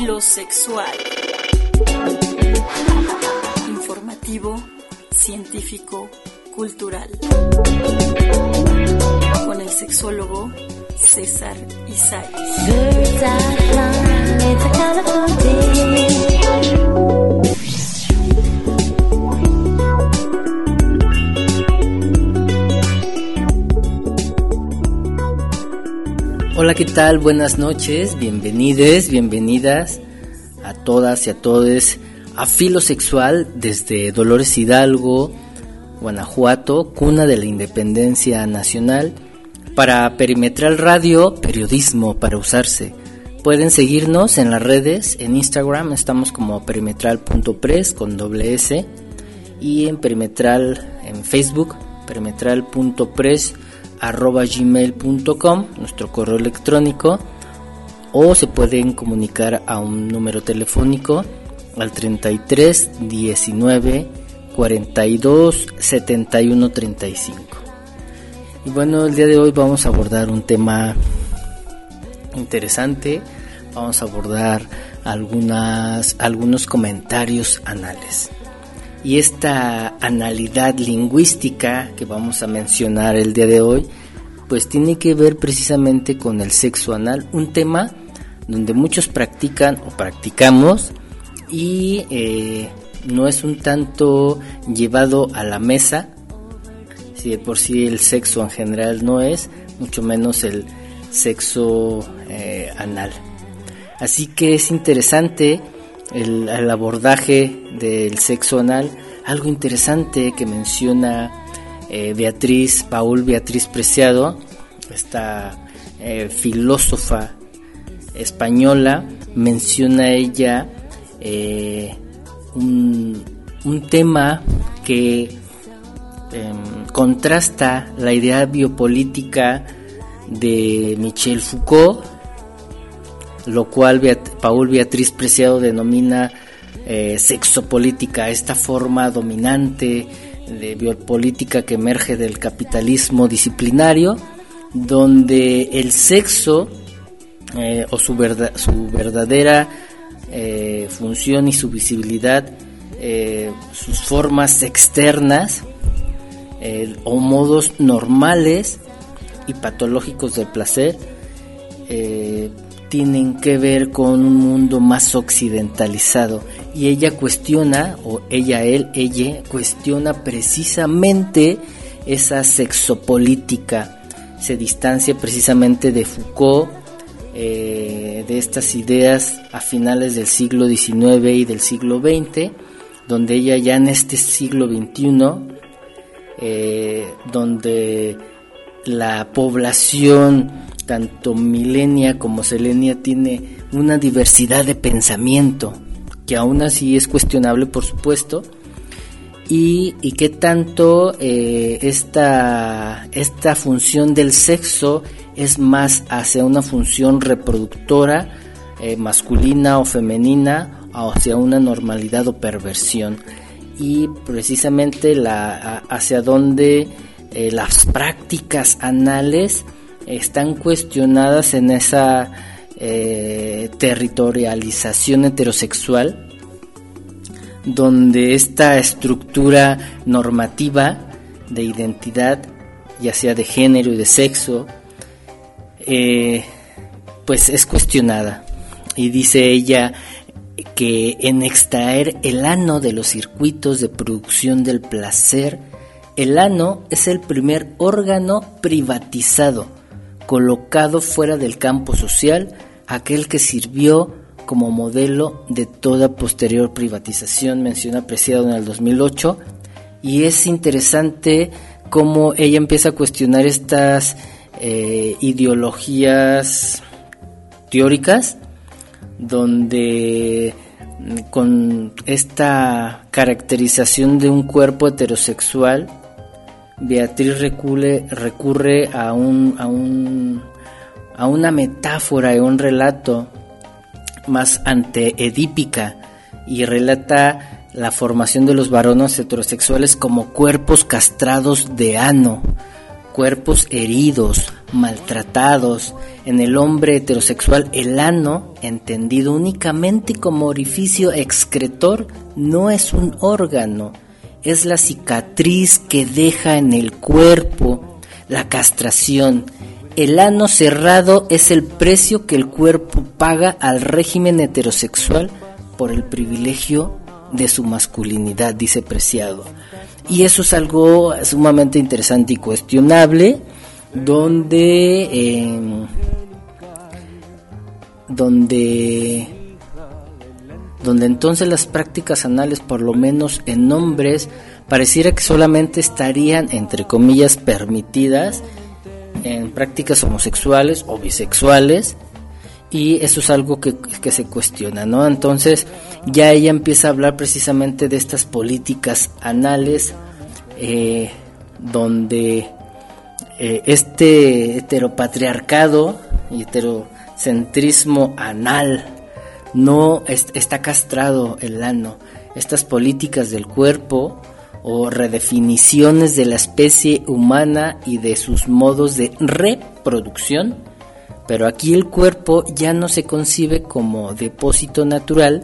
Filosexual. Informativo, científico, cultural. Con el sexólogo César Isaac. Hola, ¿qué tal? Buenas noches, bienvenides, bienvenidas a todas y a todos a Filosexual desde Dolores Hidalgo, Guanajuato, cuna de la independencia nacional. Para Perimetral Radio, periodismo para usarse. Pueden seguirnos en las redes, en Instagram estamos como perimetral.press con doble S y en perimetral en Facebook, perimetral.press arroba gmail.com, nuestro correo electrónico, o se pueden comunicar a un número telefónico al 33 19 42 71 35. Y bueno, el día de hoy vamos a abordar un tema interesante, vamos a abordar algunas, algunos comentarios anales. Y esta analidad lingüística que vamos a mencionar el día de hoy, pues tiene que ver precisamente con el sexo anal, un tema donde muchos practican o practicamos y eh, no es un tanto llevado a la mesa, si de por sí el sexo en general no es, mucho menos el sexo eh, anal. Así que es interesante el, abordaje del sexo anal, algo interesante que menciona eh, Beatriz, Paul Beatriz Preciado, esta eh, filósofa española, menciona ella eh, un, un, tema que em, contrasta la idea biopolítica de Michel Foucault lo cual Paul Beatriz Preciado denomina eh, sexopolítica, esta forma dominante de biopolítica que emerge del capitalismo disciplinario, donde el sexo eh, o su, su verdadera eh, función y su visibilidad, sus formas externas o modos normales y patológicos del placer, tienen que ver con un mundo más occidentalizado. Y ella cuestiona o ella él ella cuestiona precisamente esa sexopolítica. Se distancia precisamente de Foucault eh, de estas ideas a finales del siglo XIX y del siglo XX donde ella ya en este siglo XXI eh, donde la población tanto milenia como selenia tiene una diversidad de pensamiento, que aún así es cuestionable por supuesto, y, y qué tanto eh, esta, esta función del sexo es más hacia una función reproductora eh, masculina o femenina, o hacia una normalidad o perversión. Y precisamente la, hacia donde eh, las prácticas anales están cuestionadas en esa eh, territorialización heterosexual, donde esta estructura normativa de identidad, ya sea de género y de sexo, eh, pues es cuestionada. Y dice ella que en extraer el ano de los circuitos de producción del placer, el ano es el primer órgano privatizado colocado fuera del campo social, aquel que sirvió como modelo de toda posterior privatización, menciona apreciado en el 2008, y es interesante cómo ella empieza a cuestionar estas eh, ideologías teóricas, donde mm, con esta caracterización de un cuerpo heterosexual, Beatriz recule, recurre a, un, a, un, a una metáfora y un relato más anteedípica y relata la formación de los varones heterosexuales como cuerpos castrados de ano, cuerpos heridos, maltratados. En el hombre heterosexual, el ano, entendido únicamente como orificio excretor, no es un órgano, es la cicatriz que deja en el cuerpo la castración. El ano cerrado es el precio que el cuerpo paga al régimen heterosexual por el privilegio de su masculinidad, dice Preciado. Y eso es algo sumamente interesante y cuestionable, donde, em, donde, donde entonces las prácticas anales, por lo menos en hombres, pareciera que solamente estarían, entre comillas, permitidas en prácticas homosexuales o bisexuales, y eso es algo que, que, se cuestiona, ¿no? Entonces ya ella empieza a hablar precisamente de estas políticas anales eh, donde eh, este heteropatriarcado y heterocentrismo anal no está castrado el ano. Estas políticas del cuerpo o redefiniciones de la especie humana y de sus modos de reproducción, pero aquí el cuerpo ya no se concibe como depósito natural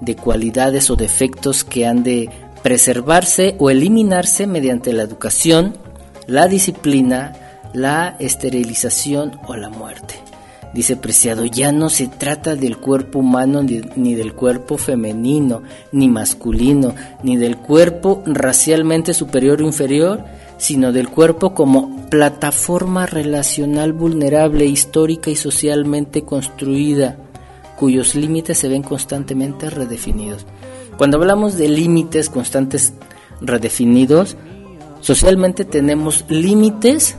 de cualidades o defectos que han de preservarse o eliminarse mediante la educación, la disciplina, la esterilización o la muerte. Dice Preciado, ya no se trata del cuerpo humano ni, del cuerpo femenino, ni masculino, ni del cuerpo racialmente superior o inferior, sino del cuerpo como plataforma relacional vulnerable, histórica y socialmente construida, cuyos límites se ven constantemente redefinidos. Cuando hablamos de límites constantes redefinidos, socialmente tenemos límites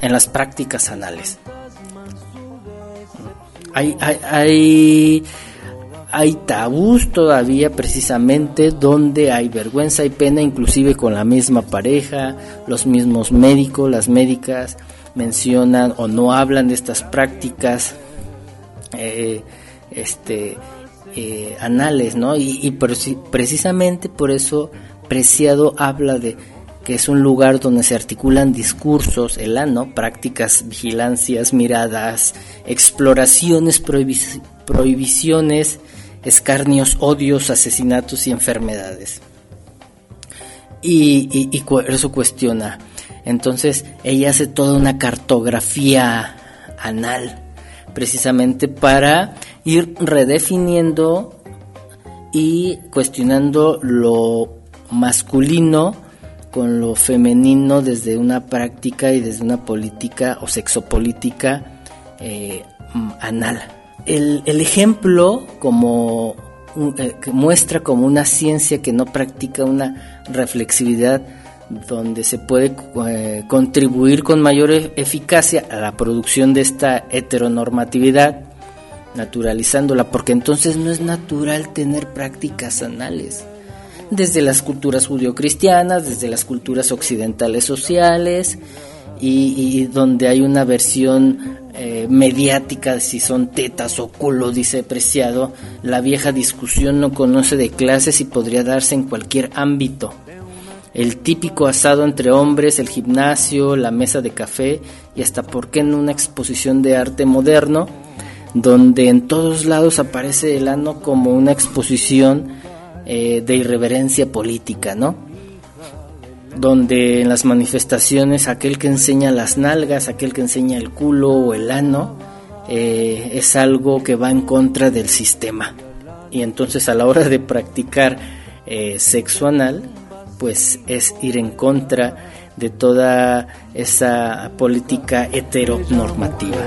en las prácticas anales. Hay, hay, hay, tabús todavía precisamente donde hay vergüenza y pena inclusive con la misma pareja, los mismos médicos, las médicas mencionan o no hablan de estas prácticas. Eh, este eh, anales, ¿no? Y, precisamente por eso Preciado habla de que es un lugar donde se articulan discursos, el ano, prácticas, vigilancias, miradas, exploraciones, prohibiciones, escarnios, odios, asesinatos y enfermedades. Y, eso cuestiona. Entonces ella hace toda una cartografía anal, precisamente para ir redefiniendo y cuestionando lo masculino con lo femenino desde una práctica y desde una política o sexopolítica eh, anal. El, ejemplo como eh, muestra como una ciencia que no practica una reflexividad donde se puede eh, contribuir con mayor e-, eficacia a la producción de esta heteronormatividad naturalizándola, porque entonces no es natural tener prácticas anales. Desde las culturas judio-cristianas, desde las culturas occidentales sociales, y, donde hay una versión eh, mediática de si son tetas o culo, dice Preciado, la vieja discusión no conoce de clases y podría darse en cualquier ámbito. El típico asado entre hombres, el gimnasio, la mesa de café y hasta por qué en una exposición de arte moderno donde en todos lados aparece el ano como una exposición eh, de irreverencia política, ¿no? Donde en las manifestaciones aquel que enseña las nalgas, aquel que enseña el culo o el ano, eh, es algo que va en contra del sistema. Y entonces a la hora de practicar eh, sexo anal, pues es ir en contra de toda esa política heteronormativa.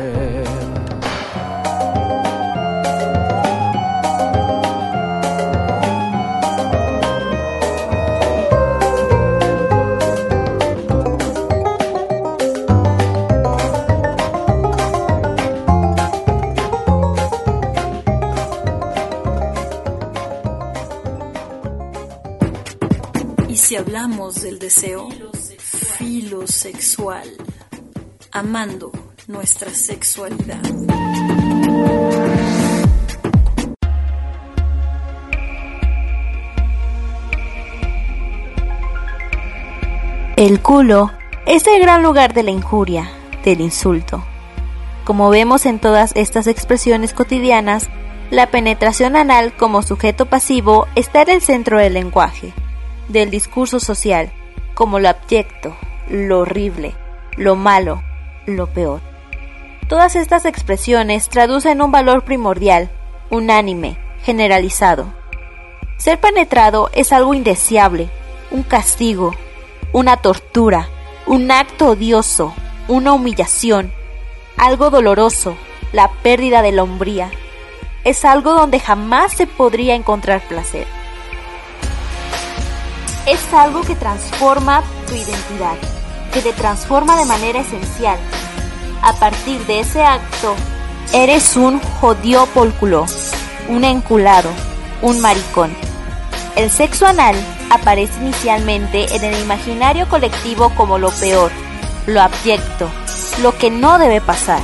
Hablamos del deseo filosexual, amando nuestra sexualidad. El culo es el gran lugar de la injuria, del insulto. Como vemos en todas estas expresiones cotidianas, la penetración anal como sujeto pasivo está en el centro del lenguaje, del discurso social, como lo abyecto, lo horrible, lo malo, lo peor. Todas estas expresiones traducen un valor primordial, unánime, generalizado. Ser penetrado es algo indeseable, un castigo, una tortura, un acto odioso, una humillación, algo doloroso, la pérdida de la hombría. Es algo donde jamás se podría encontrar placer. Es algo que transforma tu identidad, que te transforma de manera esencial. A partir de ese acto, eres un jodiópolculo, un enculado, un maricón. El sexo anal aparece inicialmente en el imaginario colectivo como lo peor, lo abyecto, lo que no debe pasar.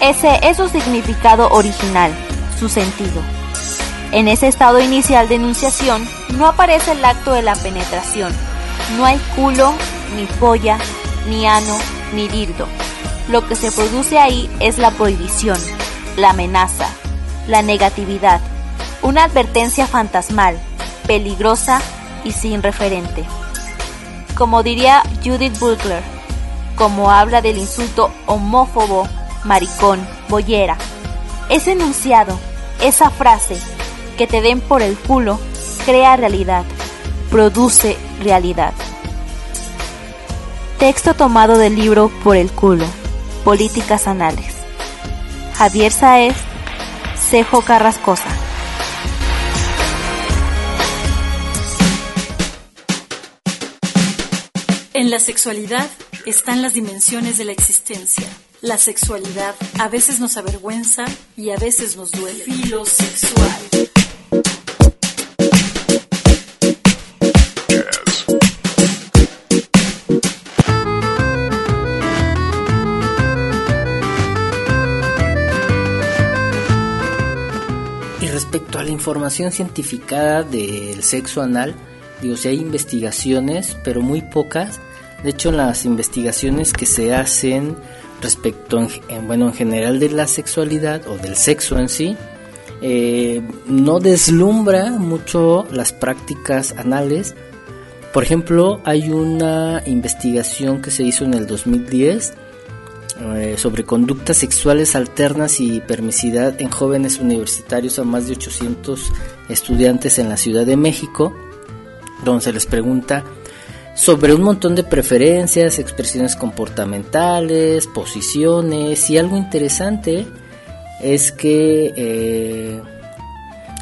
Ese es su significado original, su sentido. En ese estado inicial de enunciación no aparece el acto de la penetración. No hay culo, ni polla, ni ano, ni dildo. Lo que se produce ahí es la prohibición, la amenaza, la negatividad, una advertencia fantasmal, peligrosa y sin referente. Como diría Judith Butler, como habla del insulto homófobo, maricón, boyera, ese enunciado, esa frase, que te den por el culo, crea realidad, produce realidad. Texto tomado del libro Por el culo, Políticas Anales. Javier Saez, Cejo Carrascosa. En la sexualidad están las dimensiones de la existencia. La sexualidad a veces nos avergüenza y a veces nos duele. Filosexual. La información científica del sexo anal, digo, si hay investigaciones, pero muy pocas. De hecho, las investigaciones que se hacen respecto, en, bueno, en general de la sexualidad o del sexo en sí, eh, no deslumbra mucho las prácticas anales. Por ejemplo, hay una investigación que se hizo en el 2010 eh, sobre conductas sexuales alternas y permisidad en jóvenes universitarios a más de 800 estudiantes en la Ciudad de México, donde se les pregunta sobre un montón de preferencias, expresiones comportamentales, posiciones y algo interesante es que eh,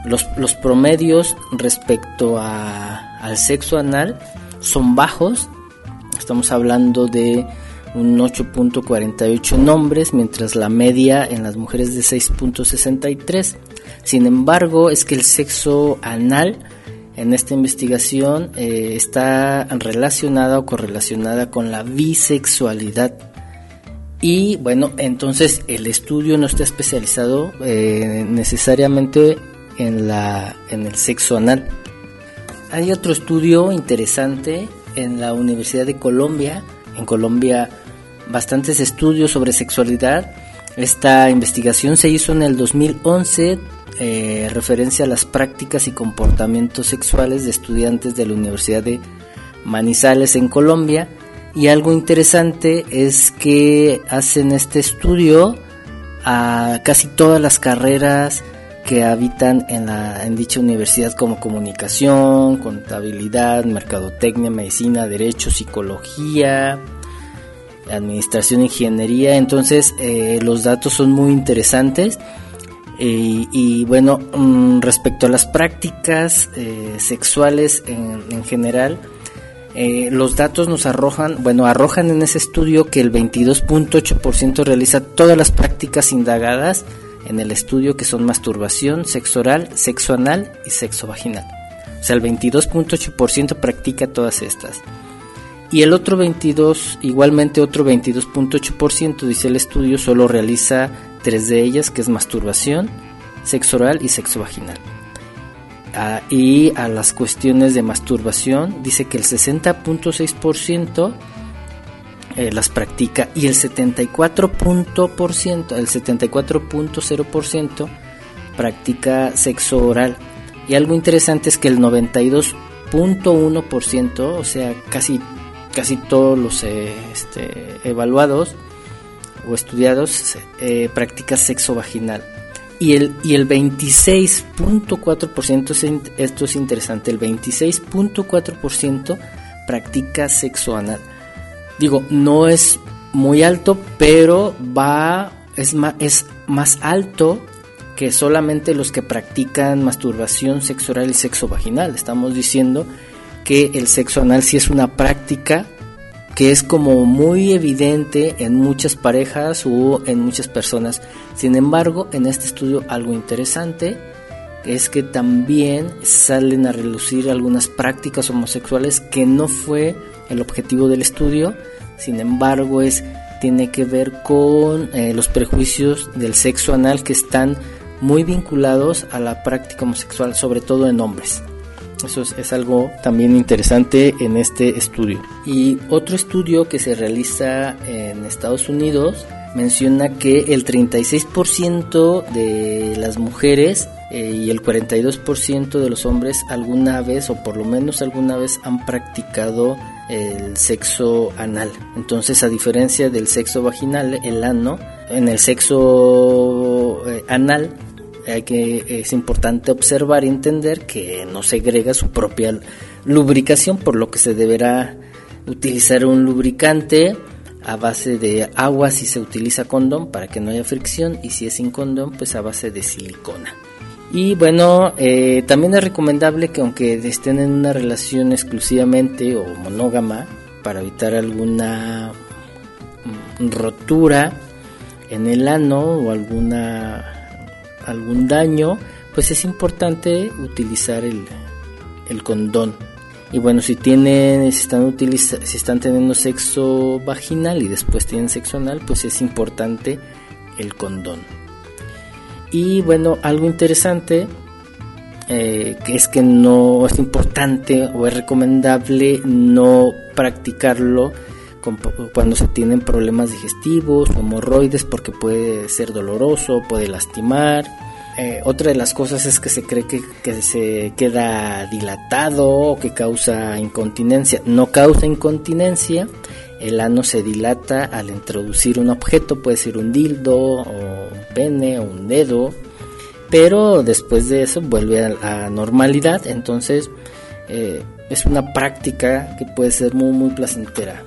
los, los, promedios respecto a, al sexo anal son bajos, estamos hablando de un 8.48 nombres, mientras la media en las mujeres de 6.63. Sin embargo, es que el sexo anal en esta investigación eh, está relacionada o correlacionada con la bisexualidad. Y bueno, entonces el estudio no está especializado eh, necesariamente en, la, en el sexo anal. Hay otro estudio interesante en la Universidad de Colombia. En Colombia bastantes estudios sobre sexualidad. Esta investigación se hizo en el 2011, eh, referencia a las prácticas y comportamientos sexuales de estudiantes de la Universidad de Manizales en Colombia. Y algo interesante es que hacen este estudio a casi todas las carreras que habitan en, la, en dicha universidad como comunicación, contabilidad, mercadotecnia, medicina, derecho, psicología, administración, ingeniería. Entonces eh, los datos son muy interesantes. Eh, y bueno, mm, respecto a las prácticas eh, sexuales en, en general, los datos nos arrojan, bueno, arrojan en ese estudio que el 22.8% realiza todas las prácticas indagadas en el estudio que son masturbación, sexo oral, sexo anal y sexo vaginal. O sea, el 22.8% practica todas estas. Y el otro 22, igualmente otro 22.8%, dice el estudio, solo realiza tres de ellas, que es masturbación, sexo oral y sexo vaginal. Ah, y a las cuestiones de masturbación, dice que el 60.6% eh, las practica y el 74%, el 74.0% practica sexo oral. Y algo interesante es que el 92.1%, o sea, casi, casi todos los eh, este, evaluados o estudiados, eh, practica sexo vaginal. Y el, y el 26.4%, esto es interesante, el 26.4% practica sexo anal. Digo, no es muy alto, pero va, es más, es más alto que solamente los que practican masturbación sexual y sexo vaginal. Estamos diciendo que el sexo anal sí es una práctica que es como muy evidente en muchas parejas o en muchas personas. Sin embargo, en este estudio algo interesante es que también salen a relucir algunas prácticas homosexuales que no fue el objetivo del estudio, sin embargo es tiene que ver con eh, los prejuicios del sexo anal que están muy vinculados a la práctica homosexual, sobre todo en hombres. Eso es, algo también interesante en este estudio. Y otro estudio que se realiza en Estados Unidos menciona que el 36% de las mujeres eh, y el 42% de los hombres alguna vez o por lo menos alguna vez han practicado el sexo anal. Entonces, a diferencia del sexo vaginal, el ano, en el sexo eh, anal que, es importante observar y entender que no segrega su propia lubricación, por lo que se deberá utilizar un lubricante a base de agua si se utiliza condón para que no haya fricción y si es sin condón pues a base de silicona. Y bueno, eh, también es recomendable que aunque estén en una relación exclusivamente o monógama para evitar alguna mm, rotura en el ano o alguna algún daño, pues es importante utilizar el, el condón. Y bueno, si tienen, si están utiliza, si están teniendo sexo vaginal y después tienen sexo anal, pues es importante el condón. Y bueno, algo interesante eh, que es que no es importante o es recomendable no practicarlo cuando se tienen problemas digestivos hemorroides porque puede ser doloroso, puede lastimar. Eh, otra de las cosas es que se cree que, que, se queda dilatado o que causa incontinencia. No causa incontinencia, el ano se dilata al introducir un objeto, puede ser un dildo o un pene o un dedo, pero después de eso vuelve a la normalidad, entonces eh, es una práctica que puede ser muy muy placentera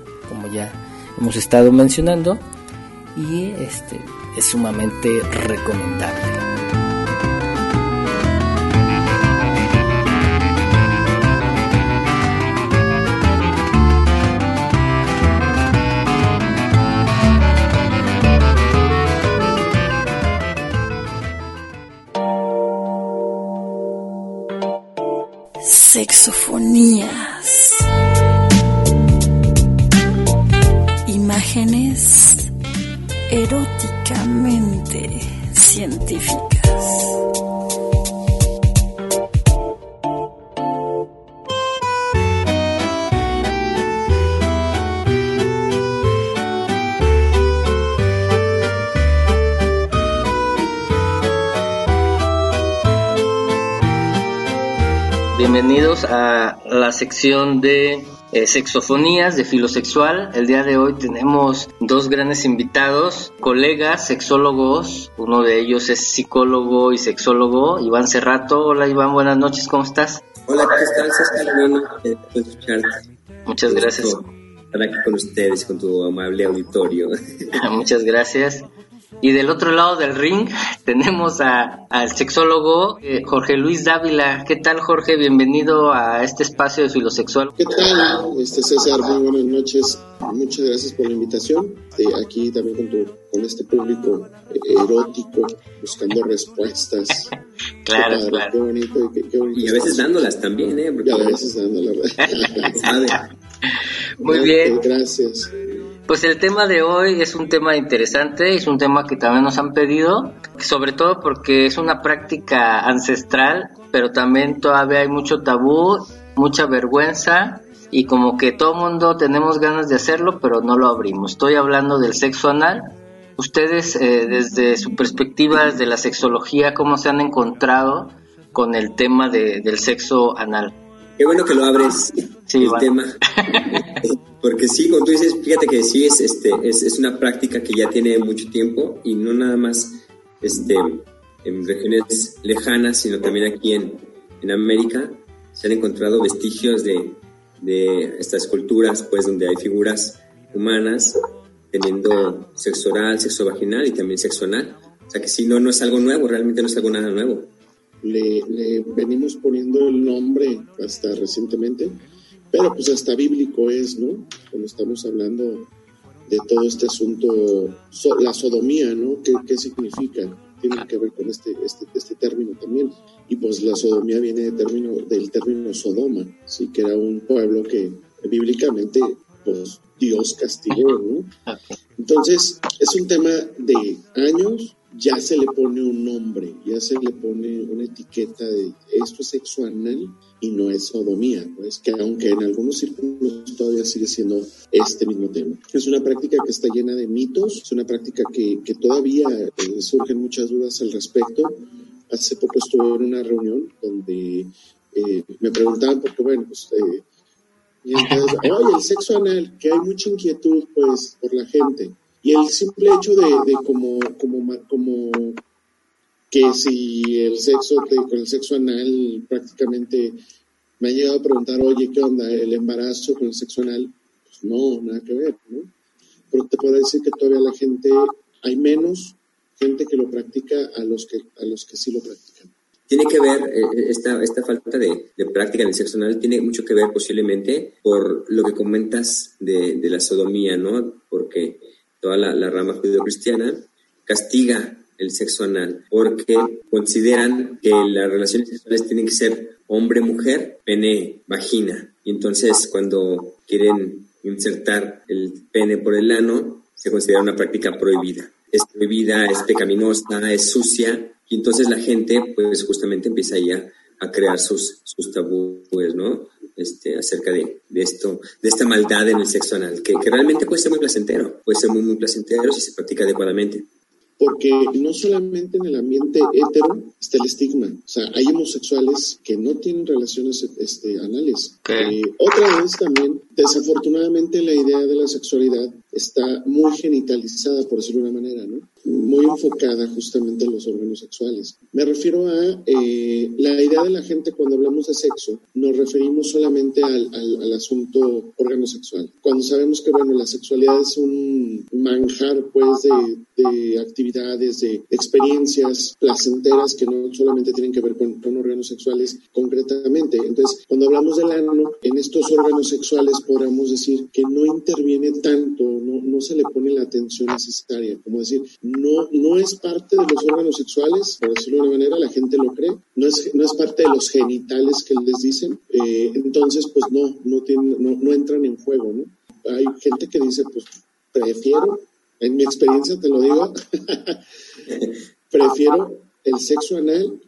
ya hemos estado mencionando, y este es sumamente recomendable. Sexofonías. Imágenes eróticamente científicas. Bienvenidos a la sección de eh, sexofonías de filosexual. El día de hoy tenemos dos grandes invitados, colegas, sexólogos. Uno de ellos es psicólogo y sexólogo, Iván Cerrato. Hola Iván, buenas noches, ¿cómo estás? Hola, ¿qué tal? Eh, escucharte. Muchas gracias. Estar aquí con ustedes, con tu amable auditorio. Muchas gracias. Y del otro lado del ring tenemos a, al sexólogo eh, Jorge Luis Dávila. ¿Qué tal, Jorge? Bienvenido a este espacio de filosexual. ¿Qué tal, este César? Muy buenas noches. Muchas gracias por la invitación. Eh, aquí también con, tu, con este público eh, erótico, buscando respuestas. claro, claro. Qué bonito, qué, bonito. Y a veces dándolas también, ¿eh? Y a veces dándolas. Muy bien. Gracias. Pues el tema de hoy es un tema interesante, es un tema que también nos han pedido, sobre todo porque es una práctica ancestral, pero también todavía hay mucho tabú, mucha vergüenza y como que todo mundo tenemos ganas de hacerlo, pero no lo abrimos. Estoy hablando del sexo anal. Ustedes, eh, desde su perspectiva de la sexología, ¿cómo se han encontrado con el tema de, del sexo anal? Qué bueno que lo abres, el tema. Porque sí, como tú dices, fíjate que sí, es, este, es, es, una práctica que ya tiene mucho tiempo y no nada más este, en regiones lejanas, sino también aquí en, en América se han encontrado vestigios de, de estas culturas, pues donde hay figuras humanas teniendo sexo oral, sexo vaginal y también sexo anal. O sea que sí, no, no es algo nuevo, realmente no es algo nada nuevo. Le, le venimos poniendo el nombre hasta recientemente, pero pues hasta bíblico es, ¿no? Cuando estamos hablando de todo este asunto, la sodomía, ¿no? ¿Qué, qué significa? Tiene que ver con este, este, este término también. Y pues la sodomía viene de término, del término Sodoma, sí, que era un pueblo que bíblicamente pues Dios castigó, ¿no? Entonces, es un tema de años, ya se le pone un nombre, ya se le pone una etiqueta de esto es sexo anal y no es sodomía, pues que aunque en algunos círculos todavía sigue siendo este mismo tema. Es una práctica que está llena de mitos, es una práctica que, que todavía eh, surgen muchas dudas al respecto, Hace poco estuve en una reunión donde eh, me preguntaban, porque bueno, pues, eh, y entonces, oye, el sexo anal, que hay mucha inquietud, pues, por la gente. Y el simple hecho de, como, como, que si el sexo, con el sexo anal prácticamente me ha llegado a preguntar, oye, ¿qué onda? ¿El embarazo con el sexo anal? Pues no, nada que ver, ¿no? Pero te puedo decir que todavía la gente, hay menos gente que lo practica a los que, a los que sí lo practican. Tiene que ver, eh, esta, esta falta de, de, práctica en el sexo anal tiene mucho que ver posiblemente por lo que comentas de, de la sodomía, ¿no? Porque toda la, rama judío-cristiana castiga el sexo anal porque consideran que las relaciones sexuales tienen que ser hombre-mujer, pene, vagina. Y entonces cuando quieren insertar el pene por el ano, se considera una práctica prohibida es prohibida, es pecaminosa, es sucia, y entonces la gente pues justamente empieza ya a crear sus, sus tabúes, ¿no? Este, acerca de, de, esto, de esta maldad en el sexo anal, que, que realmente puede ser muy placentero, puede ser muy, muy placentero si se practica adecuadamente porque no solamente en el ambiente hetero está el estigma, o sea, hay homosexuales que no tienen relaciones este, anales. Eh, otra vez también, desafortunadamente la idea de la sexualidad está muy genitalizada, por decirlo de una manera, ¿no? Muy enfocada justamente en los órganos sexuales. Me refiero a eh, la idea de la gente cuando hablamos de sexo, nos referimos solamente al, al, al asunto órgano sexual. Cuando sabemos que, bueno, la sexualidad es un manjar, pues, de, de actividades, de experiencias placenteras que no solamente tienen que ver con, con órganos sexuales concretamente. Entonces, cuando hablamos del ano, en estos órganos sexuales podríamos decir que no interviene tanto no, no se le pone la atención necesaria. Como decir, no, no es parte de los órganos sexuales, por decirlo de una manera, la gente lo cree, no es, no es parte de los genitales que les dicen, eh, entonces pues no, no, tienen, no, no entran en juego, ¿no? Hay gente que dice, pues prefiero, en mi experiencia te lo digo, prefiero el sexo anal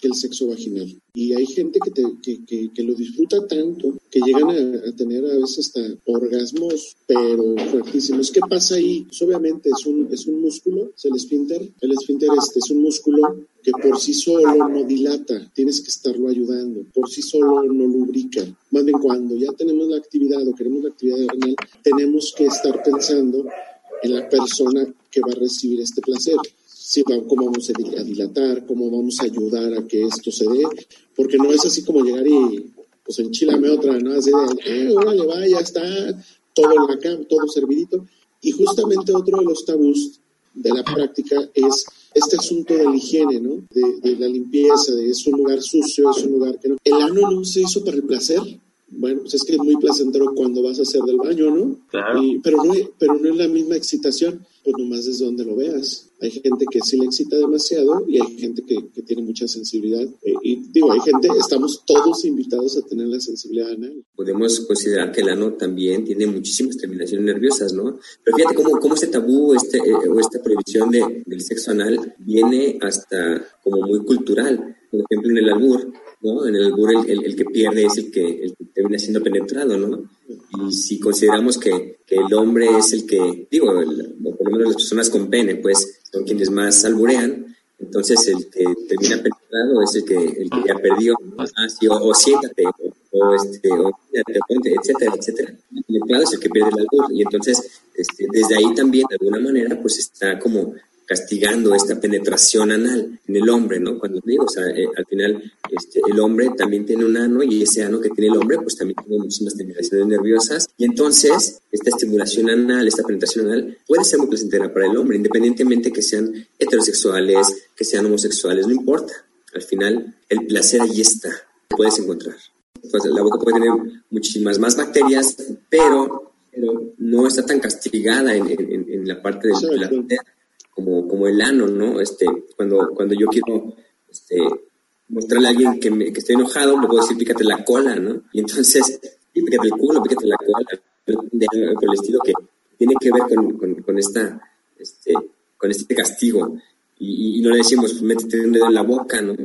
que el sexo vaginal. Y hay gente que, te, que, que, lo disfruta tanto que llegan a, tener a veces hasta orgasmos, pero fuertísimos. ¿Qué pasa ahí? Pues obviamente es un, es un músculo, es el esfínter. El esfínter este es un músculo que por sí solo no dilata, tienes que estarlo ayudando, por sí solo no lubrica. Más bien cuando ya tenemos la actividad o queremos la actividad vaginal, tenemos que estar pensando en la persona que va a recibir este placer sí, cómo vamos a dilatar, cómo vamos a ayudar a que esto se dé, porque no es así como llegar y pues enchilame otra, ¿no? Así de, eh, órale, va, ya está, todo en la cama, todo servidito. Y justamente otro de los tabús de la práctica es este asunto de la higiene, ¿no? De, de, la limpieza, de es un lugar sucio, es un lugar que no. El ano no se hizo para el placer. Bueno, pues es que es muy placentero cuando vas a hacer del baño, ¿no? Claro. Y, pero, no pero no es la misma excitación, pues nomás desde donde lo veas. Hay gente que sí le excita demasiado y hay gente que, tiene mucha sensibilidad. Eh, y digo, hay gente, estamos todos invitados a tener la sensibilidad anal. Podemos considerar que el ano también tiene muchísimas terminaciones nerviosas, ¿no? Pero fíjate cómo, cómo este tabú este, eh, o esta prohibición de, del sexo anal viene hasta como muy cultural. Por ejemplo, en el albur, ¿no? En el albur el, el, que pierde es el que, el que termina siendo penetrado, ¿no? Y si consideramos que, que el hombre es el que, digo, por lo menos las personas con pene, pues son quienes más alburean, entonces el que termina penetrado es el que, el que ya perdió, ah, o, o, siéntate, o, este, o ponte, etcétera, etcétera. El penetrado es el que pierde el albur, y entonces este, desde ahí también, de alguna manera, pues está como castigando esta penetración anal en el hombre, ¿no? Cuando digo, o sea, eh, al final este, el hombre también tiene un ano y ese ano que tiene el hombre, pues también tiene muchísimas terminaciones nerviosas y entonces esta estimulación anal, esta penetración anal puede ser muy placentera para el hombre, independientemente que sean heterosexuales, que sean homosexuales, no importa. Al final el placer ahí está, puedes encontrar. Pues la boca puede tener muchísimas más bacterias, pero, pero no está tan castigada en, en, en la parte del placer como, como el ano, ¿no? Este, cuando, cuando yo quiero este, mostrarle a alguien que, me, que estoy enojado, le puedo decir, pícate la cola, ¿no? Y entonces, sí, pícate el culo, pícate la cola, por el estilo que tiene que ver con, con, con esta, este, con este castigo. Y, y, no le decimos, pues, métete un dedo en la boca, ¿no?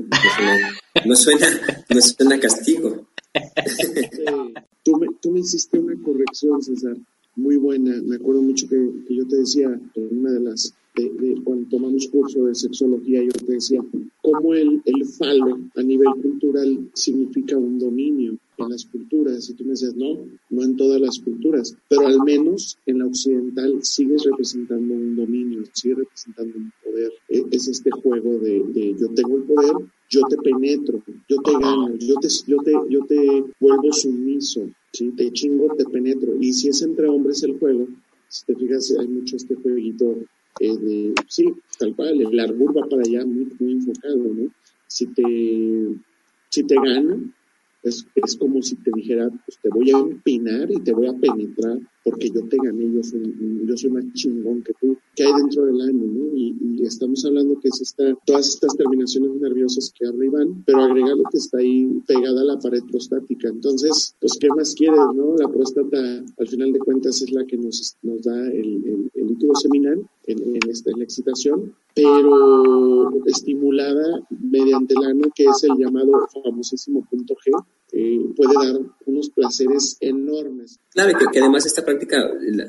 No suena, no suena, castigo. tú, me, tú me hiciste una corrección, César, muy buena. Me acuerdo mucho que, yo te decía en una de las de, cuando tomamos curso de sexología, yo te decía, cómo el, el falo a nivel cultural significa un dominio en las culturas. Y tú me decías, no, no en todas las culturas, pero al menos en la occidental sigues representando un dominio, sigue representando un poder. E, es este juego de yo tengo el poder, yo te penetro, yo te gano, yo te, yo te, yo te vuelvo sumiso, ¿sí? te chingo, te penetro. Y si es entre hombres el juego, si te fijas, hay mucho este jueguito eh, de, sí, tal cual, el arbur va para allá muy, muy enfocado, ¿no? Si te, si te gana, es, es como si te dijera, pues te voy a empinar y te voy a penetrar porque yo te gané, yo soy, yo soy más chingón que tú, que hay dentro del año, ¿no? Y, y, estamos hablando que es esta, todas estas terminaciones nerviosas que arriban, pero agregado que está ahí pegada a la pared prostática. Entonces, pues, ¿qué más quieres, no? La próstata, al final de cuentas, es la que nos, nos da el, el, líquido seminal en, en, esta, en la excitación, pero estimulada mediante el ano, que es el llamado famosísimo punto G, puede dar unos placeres enormes. Claro, que, que, además esta práctica,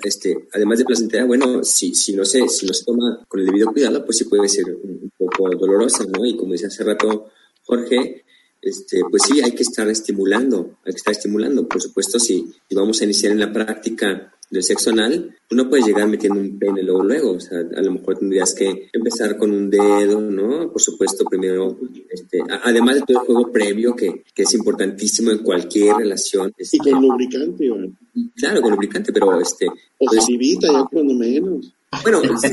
este, además de placentera, bueno, si, si, no se, si no se toma con el debido cuidado, pues sí puede ser un poco dolorosa, ¿no? Y como decía hace rato Jorge, este, pues sí, hay que estar estimulando, hay que estar estimulando. Por supuesto, si, si vamos a iniciar en la práctica del sexo anal, tú no puedes llegar metiendo un pene luego, luego, o sea, a lo mejor tendrías que empezar con un dedo, ¿no? Por supuesto, primero, este, además de todo el juego previo que, que es importantísimo en cualquier relación. Este, y con lubricante, Iván. Claro, con lubricante, pero este... O pues, ya cuando menos. Bueno, sí,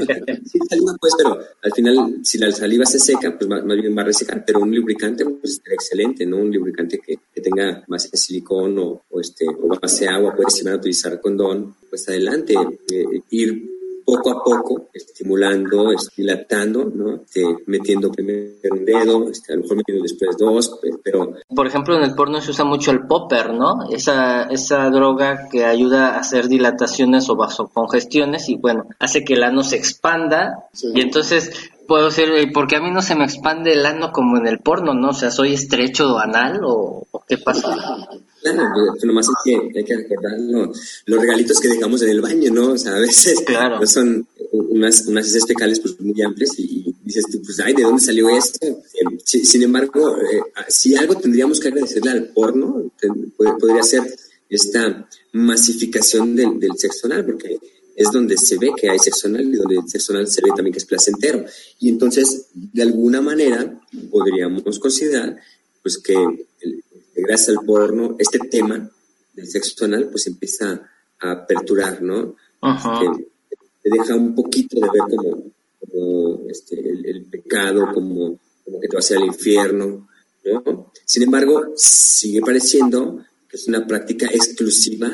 sí, saliva pues, pero al final, si la saliva se seca, pues más, más bien va a resecar, pero un lubricante, pues excelente, ¿no? Un lubricante que, que tenga de silicón o, o, este, o base agua, puedes si van a utilizar condón, pues adelante, eh, ir poco a poco, estimulando, dilatando, ¿no? Este, metiendo primero un dedo, este, a lo mejor metiendo después dos, pero... Por ejemplo, en el porno se usa mucho el popper, ¿no? Esa, esa droga que ayuda a hacer dilataciones o vasocongestiones y, bueno, hace que el ano se expanda sí. y entonces puedo ser, porque a mí no se me expande el ano como en el porno, ¿no? O sea, ¿soy estrecho anal o, o qué pasa? Claro, nomás es que hay que recordar los regalitos que dejamos en el baño, ¿no? O sea, a veces claro. no son unas, unas heces fecales pues muy amplias y, dices tú, pues, ay, ¿de dónde salió esto? Eh, sin embargo, eh, si algo tendríamos que agradecerle al porno, podría ser esta masificación del, del sexo anal, porque es donde se ve que hay sexo anal y donde el sexo anal se ve también que es placentero. Y entonces, de alguna manera, podríamos considerar pues que el, gracias al porno, este tema del sexo anal pues empieza a aperturar, ¿no? Ajá. Te, te, deja un poquito de ver como, como este, el, el, pecado, como, como que te vas al infierno, ¿no? Sin embargo, sigue pareciendo que es una práctica exclusiva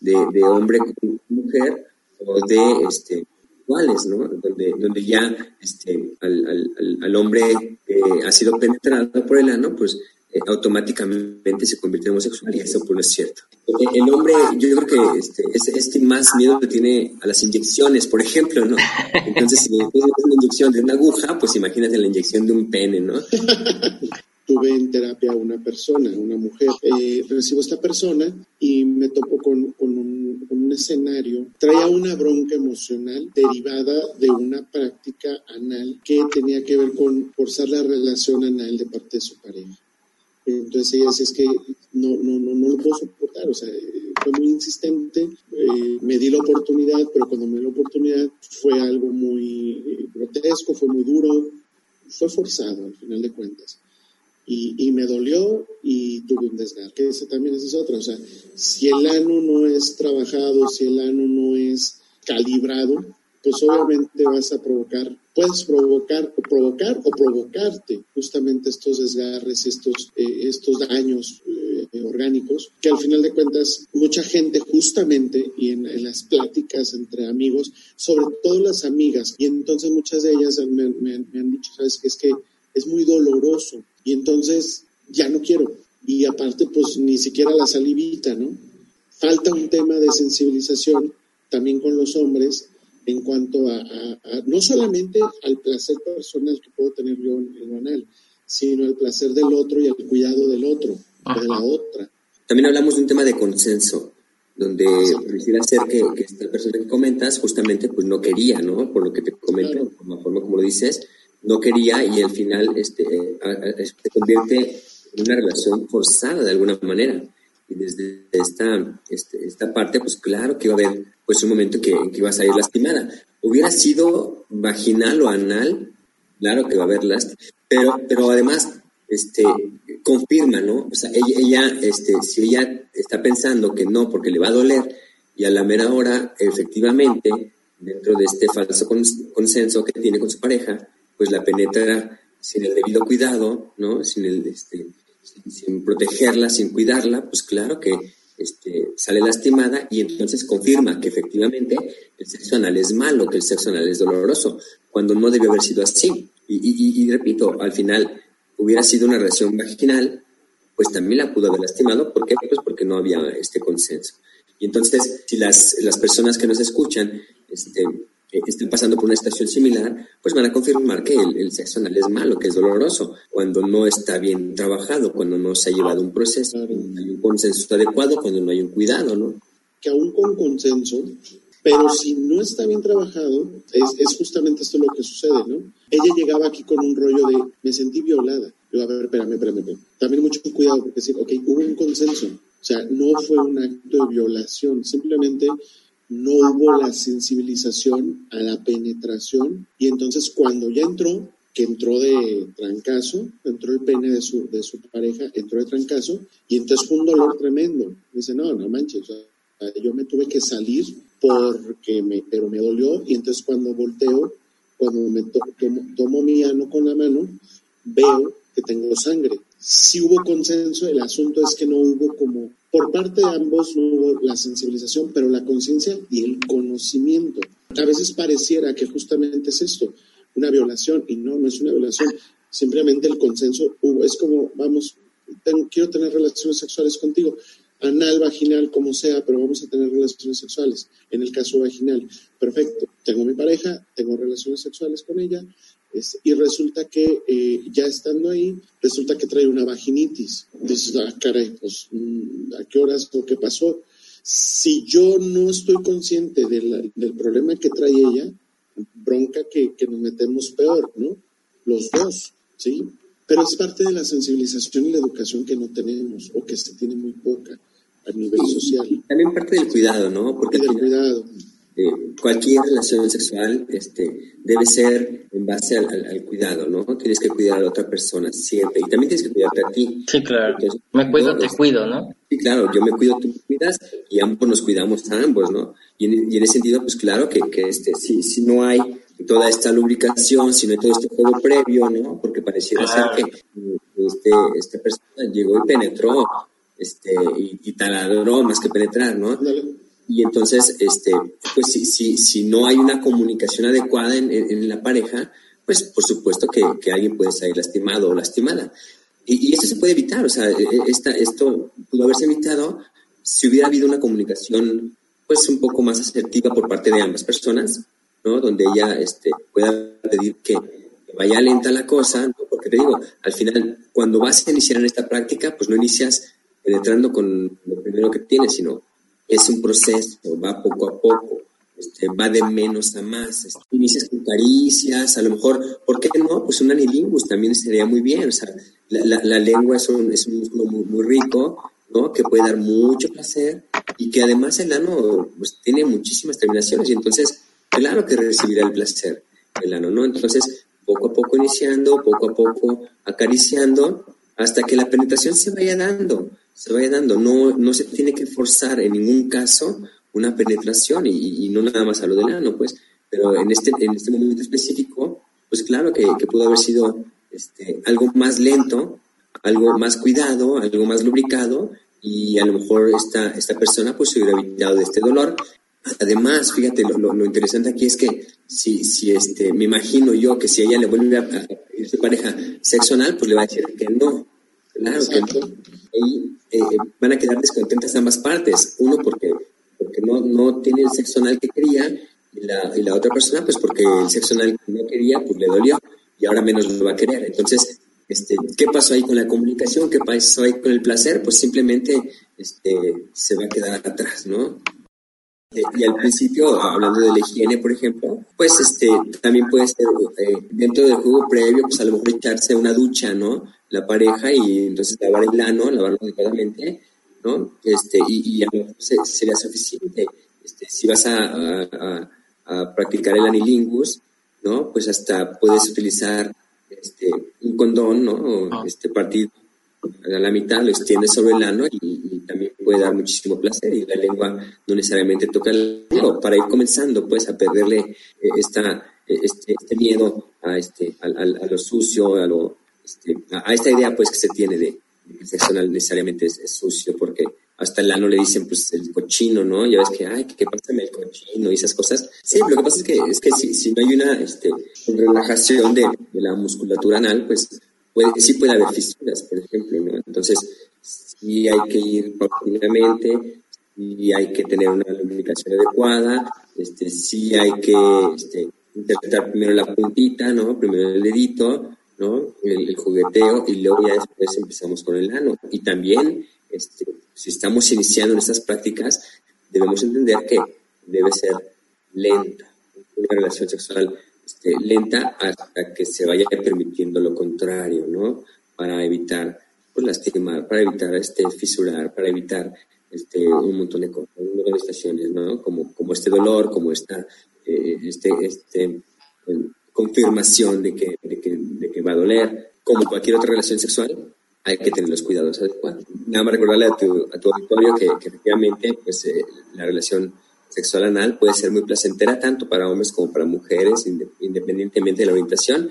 de, de hombre con mujer o de este, sexuales, ¿no? Donde, donde ya este, al, al, al hombre ha sido penetrado por el ano, pues eh, automáticamente se convierte en homosexual y eso pues no es cierto. El hombre, yo creo que este, es, que más miedo que tiene a las inyecciones, por ejemplo, ¿no? Entonces, si es una inyección de una aguja, pues imagínate la inyección de un pene, ¿no? Tuve en terapia a una persona, una mujer. Eh, recibo a esta persona y me topo con, con un, un, escenario. Traía una bronca emocional derivada de una práctica anal que tenía que ver con forzar la relación anal de parte de su pareja. Entonces ella decía, es que no, no, no, no lo puedo soportar, o sea, fue muy insistente, eh, me di la oportunidad, pero cuando me di la oportunidad fue algo muy eh, grotesco, fue muy duro, fue forzado al final de cuentas. Y, y, me dolió y tuve un desgarre, que también es otra, o sea, si el ano no es trabajado, si el ano no es calibrado, pues obviamente vas a provocar puedes provocar o provocar o provocarte justamente estos desgarres, estos, eh, estos daños eh, orgánicos, que al final de cuentas mucha gente justamente y en, las pláticas entre amigos, sobre todo las amigas, y entonces muchas de ellas me, me, han dicho, sabes que es que es muy doloroso y entonces ya no quiero. Y aparte pues ni siquiera la salivita, ¿no? Falta un tema de sensibilización también con los hombres en cuanto a, no solamente al placer personal que puedo tener yo en el anal, sino el placer del otro y el cuidado del otro, de la otra. También hablamos de un tema de consenso, donde quisiera ser que, esta persona que comentas justamente pues no quería, ¿no? Por lo que te comento, por la forma como lo dices, no quería y al final este, se convierte en una relación forzada de alguna manera. Desde esta, este, esta parte, pues claro que iba a haber pues un momento que, que iba a salir lastimada. Hubiera sido vaginal o anal, claro que va a haber lástima, pero, pero además este, confirma, ¿no? O sea, ella, este, si ella está pensando que no porque le va a doler y a la mera hora, efectivamente, dentro de este falso consenso que tiene con su pareja, pues la penetra sin el debido cuidado, ¿no? Sin el, este, sin, protegerla, sin cuidarla, pues claro que este, sale lastimada y entonces confirma que efectivamente el sexo anal es malo, que el sexo anal es doloroso, cuando no debe haber sido así. Y, repito, al final hubiera sido una relación vaginal, pues también la pudo haber lastimado. ¿Por qué? Pues porque no había este consenso. Y entonces, si las, las personas que nos escuchan este, estén pasando por una situación similar, pues van a confirmar que el, sexo anal es malo, que es doloroso, cuando no está bien trabajado, cuando no se ha llevado un proceso, cuando no hay un consenso adecuado, cuando no hay un cuidado, ¿no? Que aún con consenso, pero si no está bien trabajado, es, es, justamente esto lo que sucede, ¿no? Ella llegaba aquí con un rollo de, me sentí violada. Yo, a ver, espérame, espérame, espérame. También mucho cuidado, porque decir, ok, hubo un consenso. O sea, no fue un acto de violación, simplemente no hubo la sensibilización a la penetración y entonces cuando ya entró, que entró de trancazo, entró el pene de su, de su pareja, entró de trancazo y entonces fue un dolor tremendo. Dice, no, no manches, yo me tuve que salir porque me, pero me dolió y entonces cuando volteo, cuando me tomo mi ano con la mano, veo que tengo sangre. Si hubo consenso, el asunto es que no hubo como por parte de ambos no hubo la sensibilización, pero la conciencia y el conocimiento. A veces pareciera que justamente es esto, una violación, y no, no es una violación, simplemente el consenso hubo. Es como, vamos, quiero tener relaciones sexuales contigo, anal, vaginal, como sea, pero vamos a tener relaciones sexuales. En el caso vaginal, perfecto, tengo mi pareja, tengo relaciones sexuales con ella, y resulta que eh, ya estando ahí, resulta que trae una vaginitis. Dices, ah, caray, pues, mm, ¿a qué horas o qué pasó? Si yo no estoy consciente del problema que trae ella, bronca que, que nos metemos peor, ¿no? Los dos, ¿sí? Pero es parte de la sensibilización y la educación que no tenemos o que se tiene muy poca a nivel social. También parte del cuidado, ¿no? Porque del cuidado eh, cualquier relación sexual este, debe ser en base al, cuidado, ¿no? Tienes que cuidar a la otra persona siempre y también tienes que cuidarte a ti. Sí, claro. me cuido, te cuido, ¿no? Sí, claro, yo me cuido, tú me cuidas y ambos nos cuidamos a ambos, ¿no? Y en, ese sentido, pues claro que, que este, si, si no hay toda esta lubricación, si no hay todo este juego previo, ¿no? Porque pareciera ser que este, esta persona llegó y penetró este, y, y taladró más que penetrar, ¿no? y entonces, este, pues si, si, si no hay una comunicación adecuada en, en, la pareja, pues por supuesto que, que, alguien puede salir lastimado o lastimada. Y, y, se puede evitar, o sea, e, e, esta, esto pudo haberse evitado si hubiera habido una comunicación pues un poco más asertiva por parte de ambas personas, ¿no? Donde ella este, pueda pedir que vaya lenta la cosa, ¿no? porque te digo, al final, cuando vas a iniciar en esta práctica, pues no inicias penetrando con lo primero que tienes, sino es un proceso, va poco a poco, este, va de menos a más. Este, inicias con caricias, a lo mejor, ¿por qué no? Pues un anilingus también sería muy bien, o sea, la, la, lengua es un, es un músculo muy, rico, ¿no? Que puede dar mucho placer y que además el ano pues, tiene muchísimas terminaciones y entonces, claro que recibirá el placer el ano, ¿no? Entonces, poco a poco iniciando, poco a poco acariciando, hasta que la penetración se vaya dando, se vaya dando. No, no se tiene que forzar en ningún caso una penetración y, no nada más a lo del ano, pues. Pero en este, en este momento específico, pues claro que, que pudo haber sido este, algo más lento, algo más cuidado, algo más lubricado y a lo mejor esta, esta persona pues se hubiera evitado de este dolor. Además, fíjate, lo, lo, interesante aquí es que si, si este, me imagino yo que si ella le vuelve a, ir su pareja sexo anal, pues le va a decir que no. Claro no. Y eh, van a quedar descontentas ambas partes. Uno porque, porque no, no tiene el sexo anal que quería y la, y la otra persona pues porque el sexo anal que no quería pues le dolió y ahora menos lo va a querer. Entonces, este, ¿qué pasó ahí con la comunicación? ¿Qué pasó ahí con el placer? Pues simplemente este, se va a quedar atrás, ¿no? y al principio, hablando de la higiene, por ejemplo, pues este, también puede ser eh, dentro del juego previo, pues a lo mejor echarse una ducha, ¿no? La pareja y entonces lavar el ano, lavarlo adecuadamente, ¿no? Este, y, y a lo mejor sería suficiente. Este, si vas a, a, a, practicar el anilingus, ¿no? Pues hasta puedes utilizar este, un condón, ¿no? Ah. Este, partir a la mitad, lo extiendes sobre el ano y, también puede dar muchísimo placer y la lengua no necesariamente toca el lengua para ir comenzando pues a perderle eh, esta, este, este, miedo a, este, a, lo sucio, a, lo, este, a, esta idea pues que se tiene de, que el sexo necesariamente es, sucio porque hasta el ano le dicen pues el cochino, ¿no? Ya ves que, ay, que, pásame el cochino y esas cosas. Sí, lo que pasa es que, es que si, si no hay una este, relajación de, de la musculatura anal, pues puede, sí puede haber fisuras, por ejemplo, ¿no? Entonces, sí hay que ir paulatinamente, sí hay que tener una lubricación adecuada, este, sí hay que este, interpretar primero la puntita, ¿no? Primero el dedito, ¿no? El, jugueteo y luego ya después empezamos con el ano. Y también, este, si estamos iniciando en estas prácticas, debemos entender que debe ser lenta. Una relación sexual este, lenta hasta que se vaya permitiendo lo contrario, ¿no? Para evitar pues, lastimar, para evitar este, fisurar, para evitar este, un montón de cosas, manifestaciones, ¿no? Como, como este dolor, como esta eh, este, este, confirmación de de, que, va a doler, como cualquier otra relación sexual, hay que tener los cuidados adecuados. Nada más recordarle a tu, a tu auditorio que, que efectivamente pues, eh, la relación sexual anal puede ser muy placentera tanto para hombres como para mujeres, independientemente de la orientación,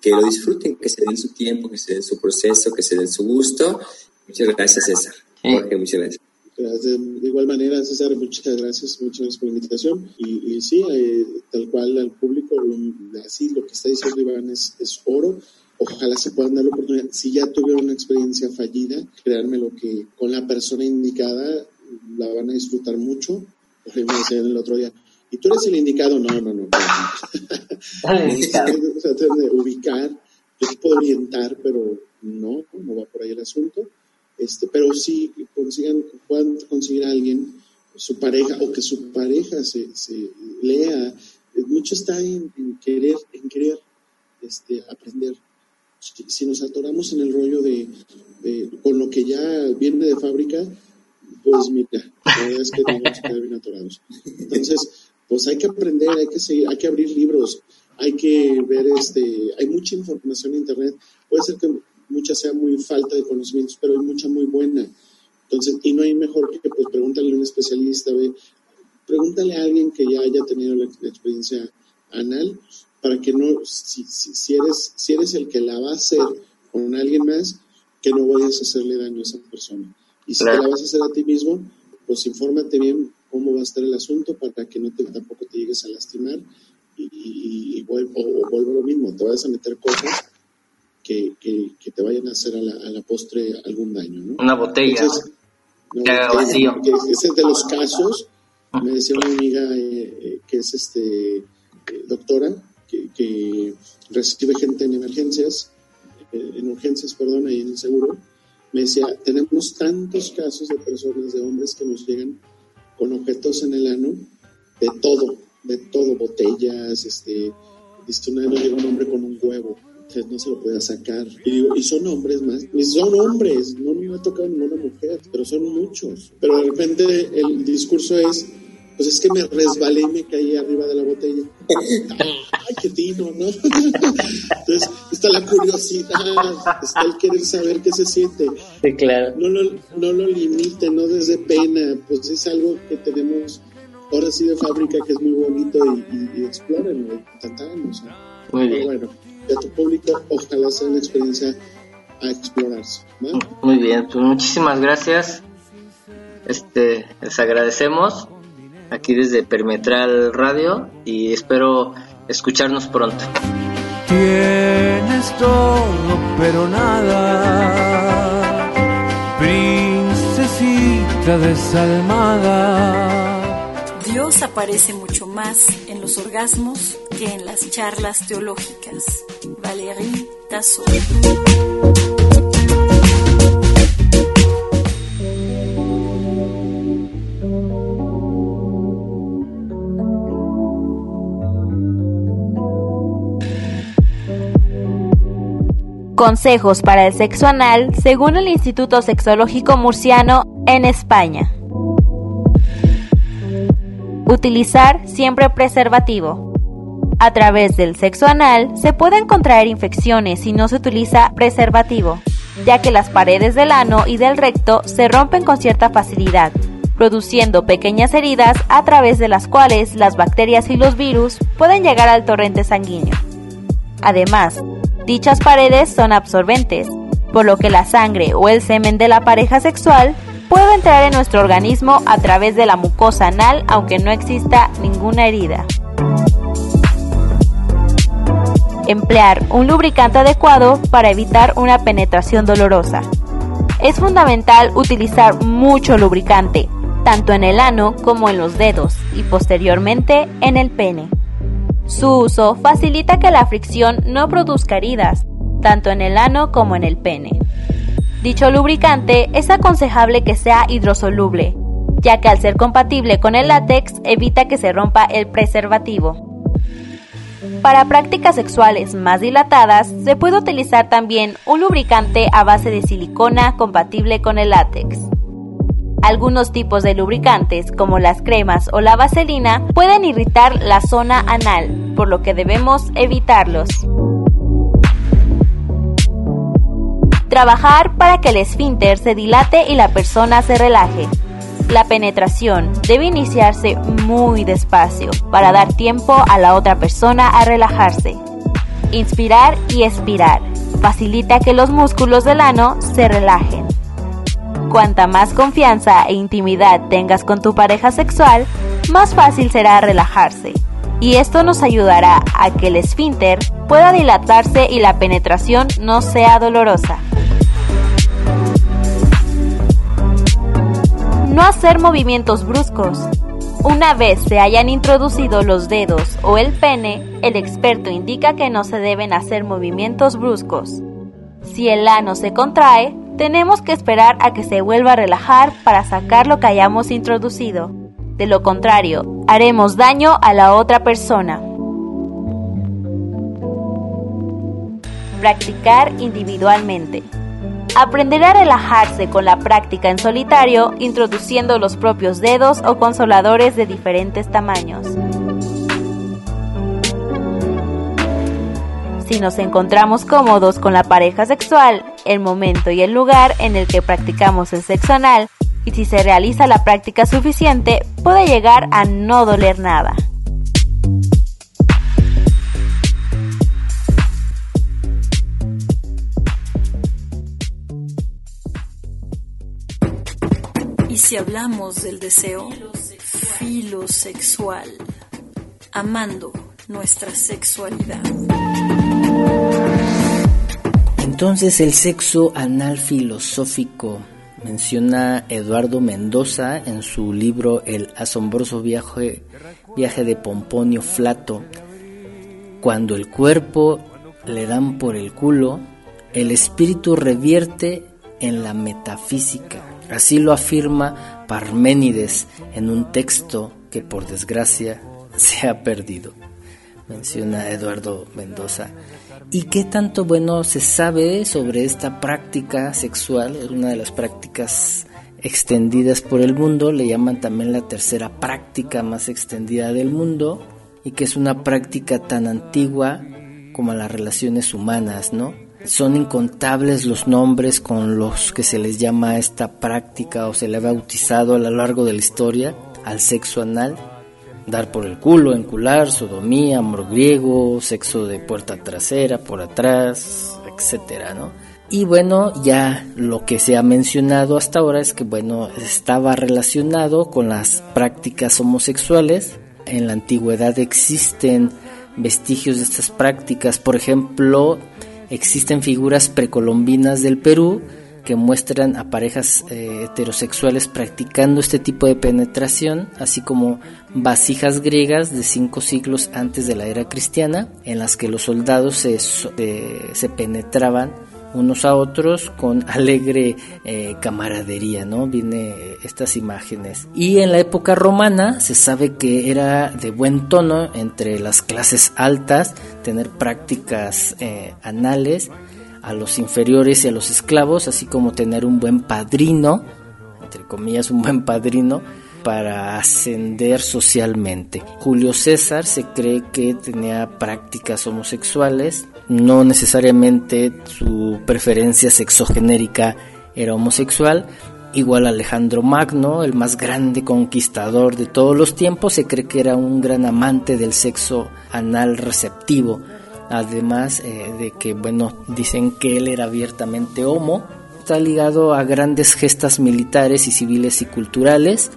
que lo disfruten, que se den su tiempo, que se den su proceso, que se den su gusto. Muchas gracias, César. Jorge, muchas gracias. De igual manera, César, muchas gracias, muchas gracias por la invitación. Y, sí, eh, tal cual al público, así lo que está diciendo Iván es, es oro. Ojalá se puedan dar la oportunidad. Si ya tuvieron una experiencia fallida, créanme lo que con la persona indicada la van a disfrutar mucho me decían el otro día, ¿y tú eres el indicado? No, no, no. Tratar de ubicar, yo te puedo orientar, pero no, no va por ahí el asunto. Este, pero sí consigan, puedan conseguir a alguien, su pareja, o que su pareja se, se lea. Mucho está en, querer, en querer este, aprender. Si, nos atoramos en el rollo de, con lo que ya viene de fábrica, pues mira, la verdad es que tenemos que bien atorados. Entonces, pues hay que aprender, hay que seguir, hay que abrir libros, hay que ver este, hay mucha información en internet. Puede ser que mucha sea muy falta de conocimientos, pero hay mucha muy buena. Entonces, y no hay mejor que pues pregúntale a un especialista, ve, pregúntale a alguien que ya haya tenido la, experiencia anal para que no, si, si, si, eres, si eres el que la va a hacer con alguien más, que no vayas a hacerle daño a esa persona. Y si te la vas a hacer a ti mismo, pues infórmate bien cómo va a estar el asunto para que no te, tampoco te llegues a lastimar y, y, vuelvo, o, vuelvo lo mismo, te vayas a meter cosas que, que, te vayan a hacer a la, a la postre algún daño. ¿no? Una botella. ese es de los casos, me decía una amiga eh, eh, que es este eh, doctora, que, que, recibe gente en emergencias, en urgencias, perdón, ahí en el seguro, me decía, tenemos tantos casos de personas, de hombres que nos llegan con objetos en el ano, de todo, de todo, botellas, este, viste una vez llega un hombre con un huevo, no se lo puede sacar. Y digo, y son hombres más, y son hombres, no me ha tocado ninguna mujer, pero son muchos. Pero de repente el discurso es, pues es que me resbalé y me caí arriba de la botella. Ay, qué tino, ¿no? Entonces, está la curiosidad, está el querer saber qué se siente. Sí, claro. No lo, no lo limite, no desde pena, pues es algo que tenemos ahora sí de fábrica que es muy bonito y, y, y explórenlo, o sea. Muy bien. bueno, y a tu público ojalá sea una experiencia a explorarse. ¿no? Muy bien, pues muchísimas gracias. Este, les agradecemos aquí desde Perimetral Radio y espero escucharnos pronto. Tienes todo, pero nada. Princesita desalmada. Aparece mucho más en los orgasmos que en las charlas teológicas. Valérie Tasso. Consejos para el sexo anal según el Instituto Sexológico Murciano en España. Utilizar siempre preservativo. A través del sexo anal se pueden contraer infecciones si no se utiliza preservativo, ya que las paredes del ano y del recto se rompen con cierta facilidad, produciendo pequeñas heridas a través de las cuales las bacterias y los virus pueden llegar al torrente sanguíneo. Además, Dichas paredes son absorbentes, por lo que la sangre o el semen de la pareja sexual puede entrar en nuestro organismo a través de la mucosa anal aunque no exista ninguna herida. Emplear un lubricante adecuado para evitar una penetración dolorosa. Es fundamental utilizar mucho lubricante, tanto en el ano como en los dedos y posteriormente en el pene. Su uso facilita que la fricción no produzca heridas, tanto en el ano como en el pene. Dicho lubricante es aconsejable que sea hidrosoluble, ya que al ser compatible con el látex evita que se rompa el preservativo. Para prácticas sexuales más dilatadas, se puede utilizar también un lubricante a base de silicona compatible con el látex. Algunos tipos de lubricantes, como las cremas o la vaselina, pueden irritar la zona anal, por lo que debemos evitarlos. Trabajar para que el esfínter se dilate y la persona se relaje. La penetración debe iniciarse muy despacio para dar tiempo a la otra persona a relajarse. Inspirar y expirar facilita que los músculos del ano se relajen. Cuanta más confianza e intimidad tengas con tu pareja sexual, más fácil será relajarse. Y esto nos ayudará a que el esfínter pueda dilatarse y la penetración no sea dolorosa. No hacer movimientos bruscos. Una vez se hayan introducido los dedos o el pene, el experto indica que no se deben hacer movimientos bruscos. Si el ano se contrae, tenemos que esperar a que se vuelva a relajar para sacar lo que hayamos introducido. De lo contrario, haremos daño a la otra persona. Practicar individualmente. Aprender a relajarse con la práctica en solitario, introduciendo los propios dedos o consoladores de diferentes tamaños. Si nos encontramos cómodos con la pareja sexual, el momento y el lugar en el que practicamos el sexo anal, y si se realiza la práctica suficiente, puede llegar a no doler nada. Y si hablamos del deseo, Filosexual. Amando nuestra sexualidad. Entonces el sexo anal filosófico menciona Eduardo Mendoza en su libro El asombroso viaje, de Pomponio Flato. Cuando el cuerpo le dan por el culo, el espíritu revierte en la metafísica. Así lo afirma Parménides en un texto que por desgracia se ha perdido. Menciona Eduardo Mendoza. ¿Y qué tanto bueno se sabe sobre esta práctica sexual? Es una de las prácticas extendidas por el mundo, le llaman también la tercera práctica más extendida del mundo y que es una práctica tan antigua como las relaciones humanas, ¿no? Son incontables los nombres con los que se les llama esta práctica o se le ha bautizado a lo largo de la historia al sexo anal. Dar por el culo, encular, sodomía, amor griego, sexo de puerta trasera, por atrás, etcétera, ¿no? Y bueno, ya lo que se ha mencionado hasta ahora es que, bueno, estaba relacionado con las prácticas homosexuales. En la antigüedad existen vestigios de estas prácticas. Por ejemplo, existen figuras precolombinas del Perú que muestran a parejas eh, heterosexuales practicando este tipo de penetración, así como vasijas griegas de cinco siglos antes de la era cristiana, en las que los soldados se, se penetraban unos a otros con alegre eh, camaradería, ¿no? Viene estas imágenes. Y en la época romana se sabe que era de buen tono entre las clases altas tener prácticas eh, anales a los inferiores y a los esclavos, así como tener un buen padrino, entre comillas, un buen padrino para ascender socialmente. Julio César se cree que tenía prácticas homosexuales, no necesariamente su preferencia sexogenérica era homosexual, igual Alejandro Magno, el más grande conquistador de todos los tiempos, se cree que era un gran amante del sexo anal receptivo, además eh, de que, bueno, dicen que él era abiertamente homo, está ligado a grandes gestas militares y civiles y culturales,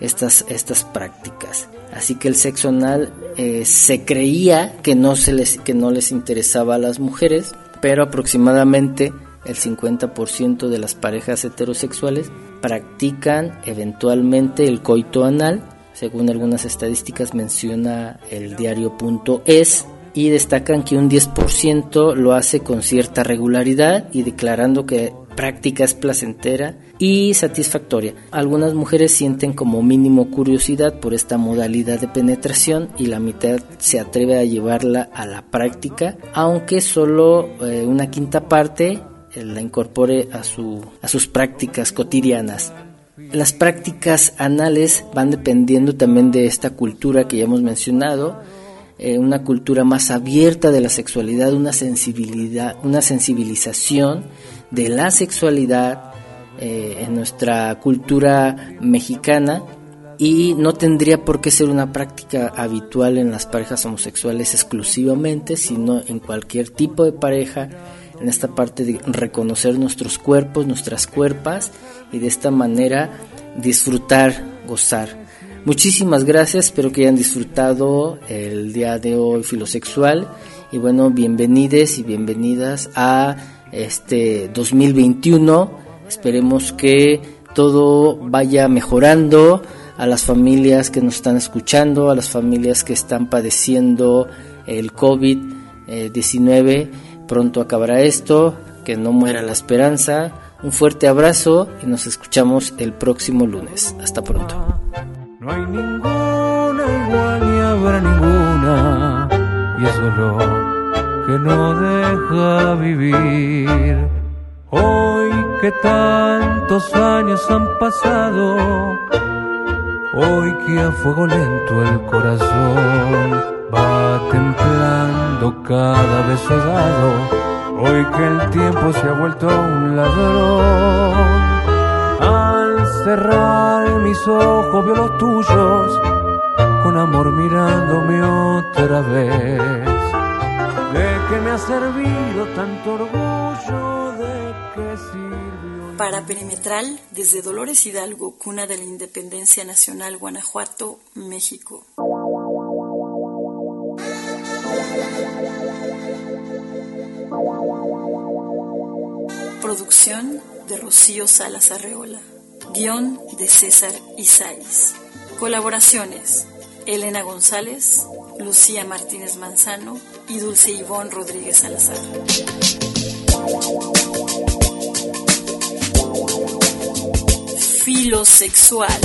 estas, estas prácticas. Así que el sexo anal eh, se creía que no, se les, que no les interesaba a las mujeres, pero aproximadamente el 50% de las parejas heterosexuales practican eventualmente el coito anal, según algunas estadísticas menciona el diario.es, y destacan que un 10% lo hace con cierta regularidad y declarando que práctica es placentera y satisfactoria. Algunas mujeres sienten como mínimo curiosidad por esta modalidad de penetración y la mitad se atreve a llevarla a la práctica, aunque solo eh, una quinta parte eh, la incorpore a, su, a sus prácticas cotidianas. Las prácticas anales van dependiendo también de esta cultura que ya hemos mencionado, eh, una cultura más abierta de la sexualidad, una sensibilidad, una sensibilización de la sexualidad eh, en nuestra cultura mexicana y no tendría por qué ser una práctica habitual en las parejas homosexuales exclusivamente, sino en cualquier tipo de pareja, en esta parte de reconocer nuestros cuerpos, nuestras cuerpas y de esta manera disfrutar, gozar. Muchísimas gracias, espero que hayan disfrutado el día de hoy filosexual y bueno, bienvenides y bienvenidas a este 2021. Esperemos que todo vaya mejorando a las familias que nos están escuchando, a las familias que están padeciendo el COVID-19. Pronto acabará esto, que no muera la esperanza. Un fuerte abrazo y nos escuchamos el próximo lunes. Hasta pronto. No hay ninguna igual ni habrá ninguna. Y eso es lo que no deja vivir. Hoy que tantos años han pasado, hoy que a fuego lento el corazón va templando cada beso dado, hoy que el tiempo se ha vuelto un ladrón. Cerrar mis ojos veo los tuyos, con amor mirándome otra vez de que me ha servido tanto orgullo, de que sirvió Para Perimetral, desde Dolores Hidalgo, cuna de la Independencia Nacional, Guanajuato, México. Producción de Rocío Salas Arreola. Guión de César Isaís. Colaboraciones: Elena González, Lucía Martínez Manzano y Dulce Ivón Rodríguez Salazar. Filosexual.